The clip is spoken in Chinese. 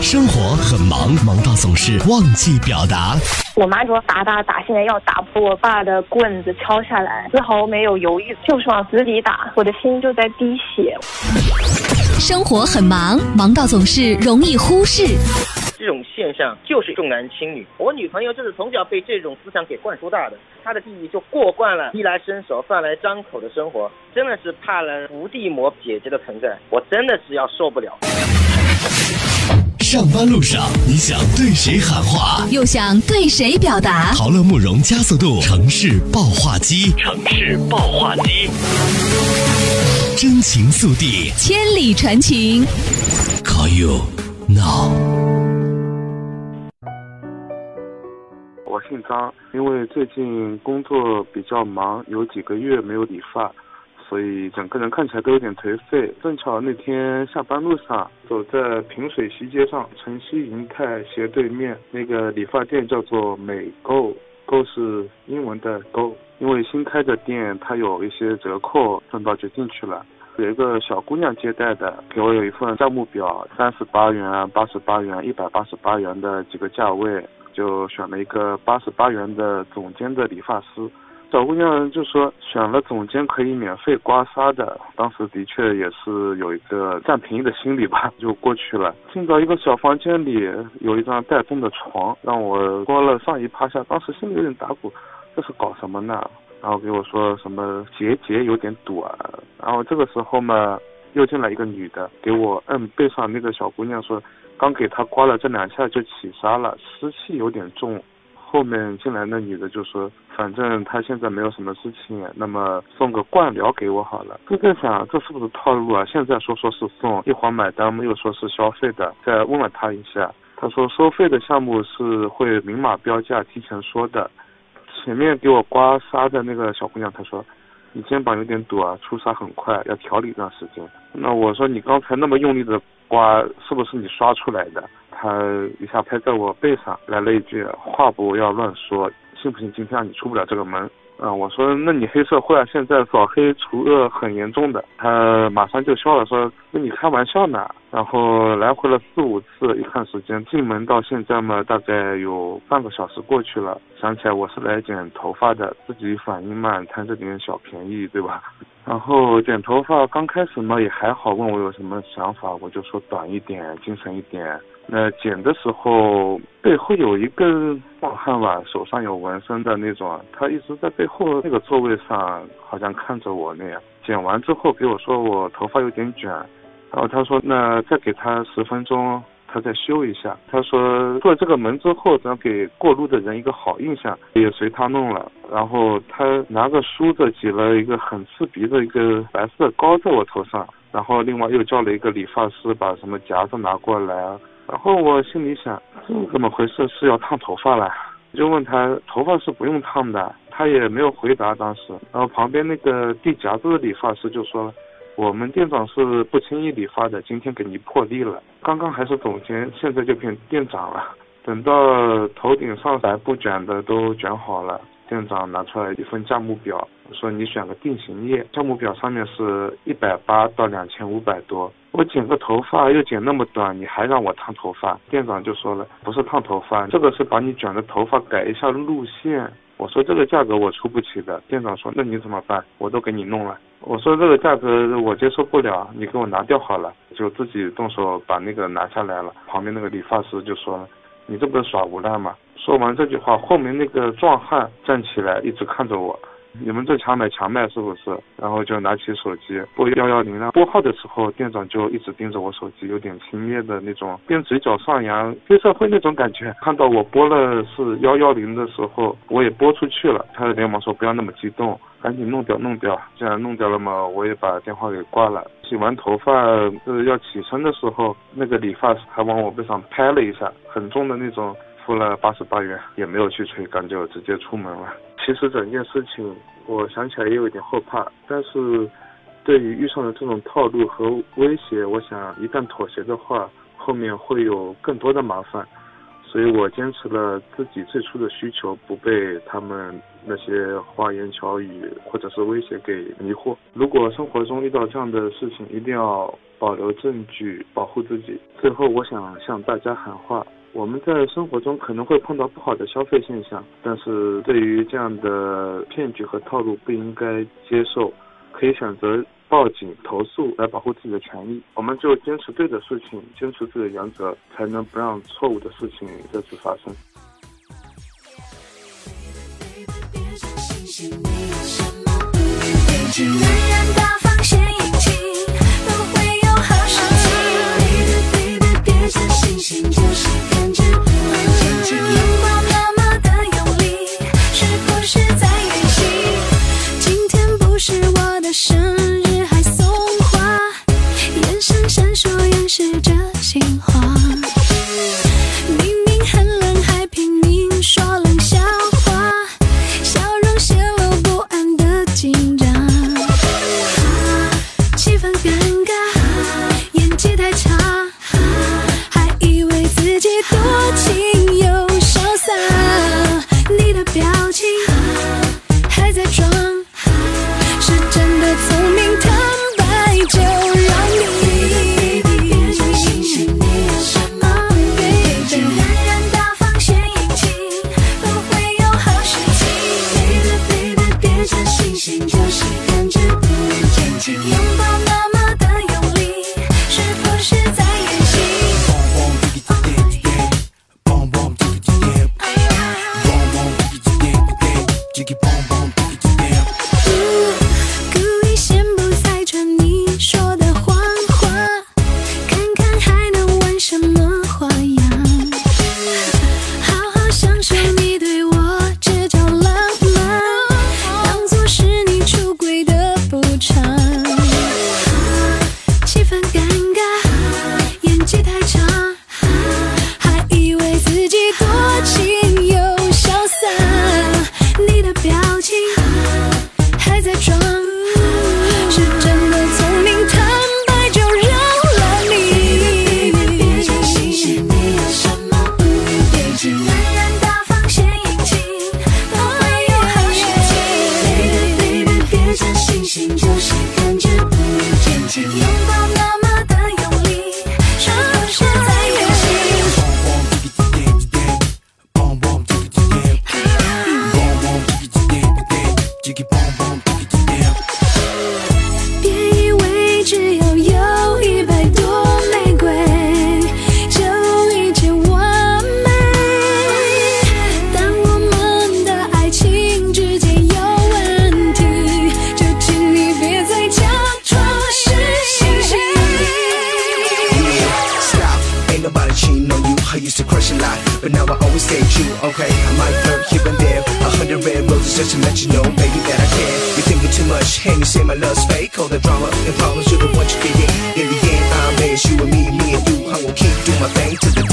生活很忙，忙到总是忘记表达。我妈说打打打，现在要打破我爸的棍子敲下来，丝毫没有犹豫，就是往死里打，我的心就在滴血。生活很忙，忙到总是容易忽视。这种现象就是重男轻女。我女朋友就是从小被这种思想给灌输大的，她的弟弟就过惯了衣来伸手、饭来张口的生活，真的是怕了伏地魔姐姐的存在，我真的是要受不了。上班路上，你想对谁喊话，又想对谁表达？陶乐慕容加速度城市爆话机，城市爆话机，真情速递，千里传情。Call you now。我姓张，因为最近工作比较忙，有几个月没有理发，所以整个人看起来都有点颓废。正巧那天下班路上，走在平水西街上城西银泰斜对面那个理发店叫做美购，购是英文的购，因为新开的店它有一些折扣，顺道就进去了。有一个小姑娘接待的，给我有一份价目表，三十八元、八十八元、一百八十八元的几个价位。就选了一个八十八元的总监的理发师，小姑娘就说选了总监可以免费刮痧的，当时的确也是有一个占便宜的心理吧，就过去了。进到一个小房间里，有一张带动的床，让我刮了上一趴下，当时心里有点打鼓，这是搞什么呢？然后给我说什么结节有点短，然后这个时候嘛，又进来一个女的，给我摁背上那个小姑娘说。刚给她刮了这两下就起痧了，湿气有点重。后面进来那女的就说，反正她现在没有什么事情，那么送个灌疗给我好了。就在想这是不是套路啊？现在说说是送，一会儿买单又说是消费的。再问了她一下，她说收费的项目是会明码标价，提前说的。前面给我刮痧的那个小姑娘她说，你肩膀有点堵啊，出痧很快，要调理一段时间。那我说你刚才那么用力的。刮是不是你刷出来的？他一下拍在我背上，来了一句话不要乱说，信不信今天让你出不了这个门？嗯，我说那你黑社会啊，现在扫黑除恶很严重的。他马上就笑了，说跟你开玩笑呢。然后来回了四五次，一看时间，进门到现在嘛，大概有半个小时过去了。想起来我是来剪头发的，自己反应慢，贪这点小便宜，对吧？然后剪头发刚开始嘛也还好，问我有什么想法，我就说短一点，精神一点。那剪的时候背后有一个壮汉吧，手上有纹身的那种，他一直在背后那个座位上，好像看着我那样。剪完之后给我说我头发有点卷，然后他说那再给他十分钟。他再修一下，他说做这个门之后，想给过路的人一个好印象，也随他弄了。然后他拿个梳子挤了一个很刺鼻的一个白色膏在我头上，然后另外又叫了一个理发师把什么夹子拿过来。然后我心里想，怎么回事？是要烫头发了？就问他头发是不用烫的，他也没有回答当时。然后旁边那个递夹子的理发师就说了。我们店长是不轻易理发的，今天给你破例了。刚刚还是总监，现在就变店长了。等到头顶上白布卷的都卷好了，店长拿出来一份价目表，说你选个定型液。价目表上面是一百八到两千五百多。我剪个头发又剪那么短，你还让我烫头发？店长就说了，不是烫头发，这个是把你卷的头发改一下路线。我说这个价格我出不起的。店长说那你怎么办？我都给你弄了。我说这个价格我接受不了，你给我拿掉好了，就自己动手把那个拿下来了。旁边那个理发师就说了，你这不是耍无赖吗？说完这句话，后面那个壮汉站起来一直看着我。你们这强买强卖是不是？然后就拿起手机拨幺幺零了。拨号的时候，店长就一直盯着我手机，有点轻蔑的那种，边嘴角上扬，黑社会那种感觉。看到我拨了是幺幺零的时候，我也拨出去了。他连忙说不要那么激动，赶紧弄掉弄掉。既然弄掉了嘛，我也把电话给挂了。洗完头发呃要起身的时候，那个理发师还往我背上拍了一下，很重的那种，付了八十八元，也没有去催干，就直接出门了。其实整件事情，我想起来也有点后怕，但是对于遇上的这种套路和威胁，我想一旦妥协的话，后面会有更多的麻烦，所以我坚持了自己最初的需求，不被他们那些花言巧语或者是威胁给迷惑。如果生活中遇到这样的事情，一定要保留证据，保护自己。最后，我想向大家喊话：我们在生活中可能会碰到不好的消费现象，但是对于这样的骗局和套路，不应该接受，可以选择。报警投诉来保护自己的权益，我们就坚持对的事情，坚持自己的原则，才能不让错误的事情再次发生。是这享受 to let you know, baby, that I care. You think too much, and you say my love's fake. All the drama and problems, you're the one you get in. The end, I'm as you and me, me and you. I will keep doing my thing to the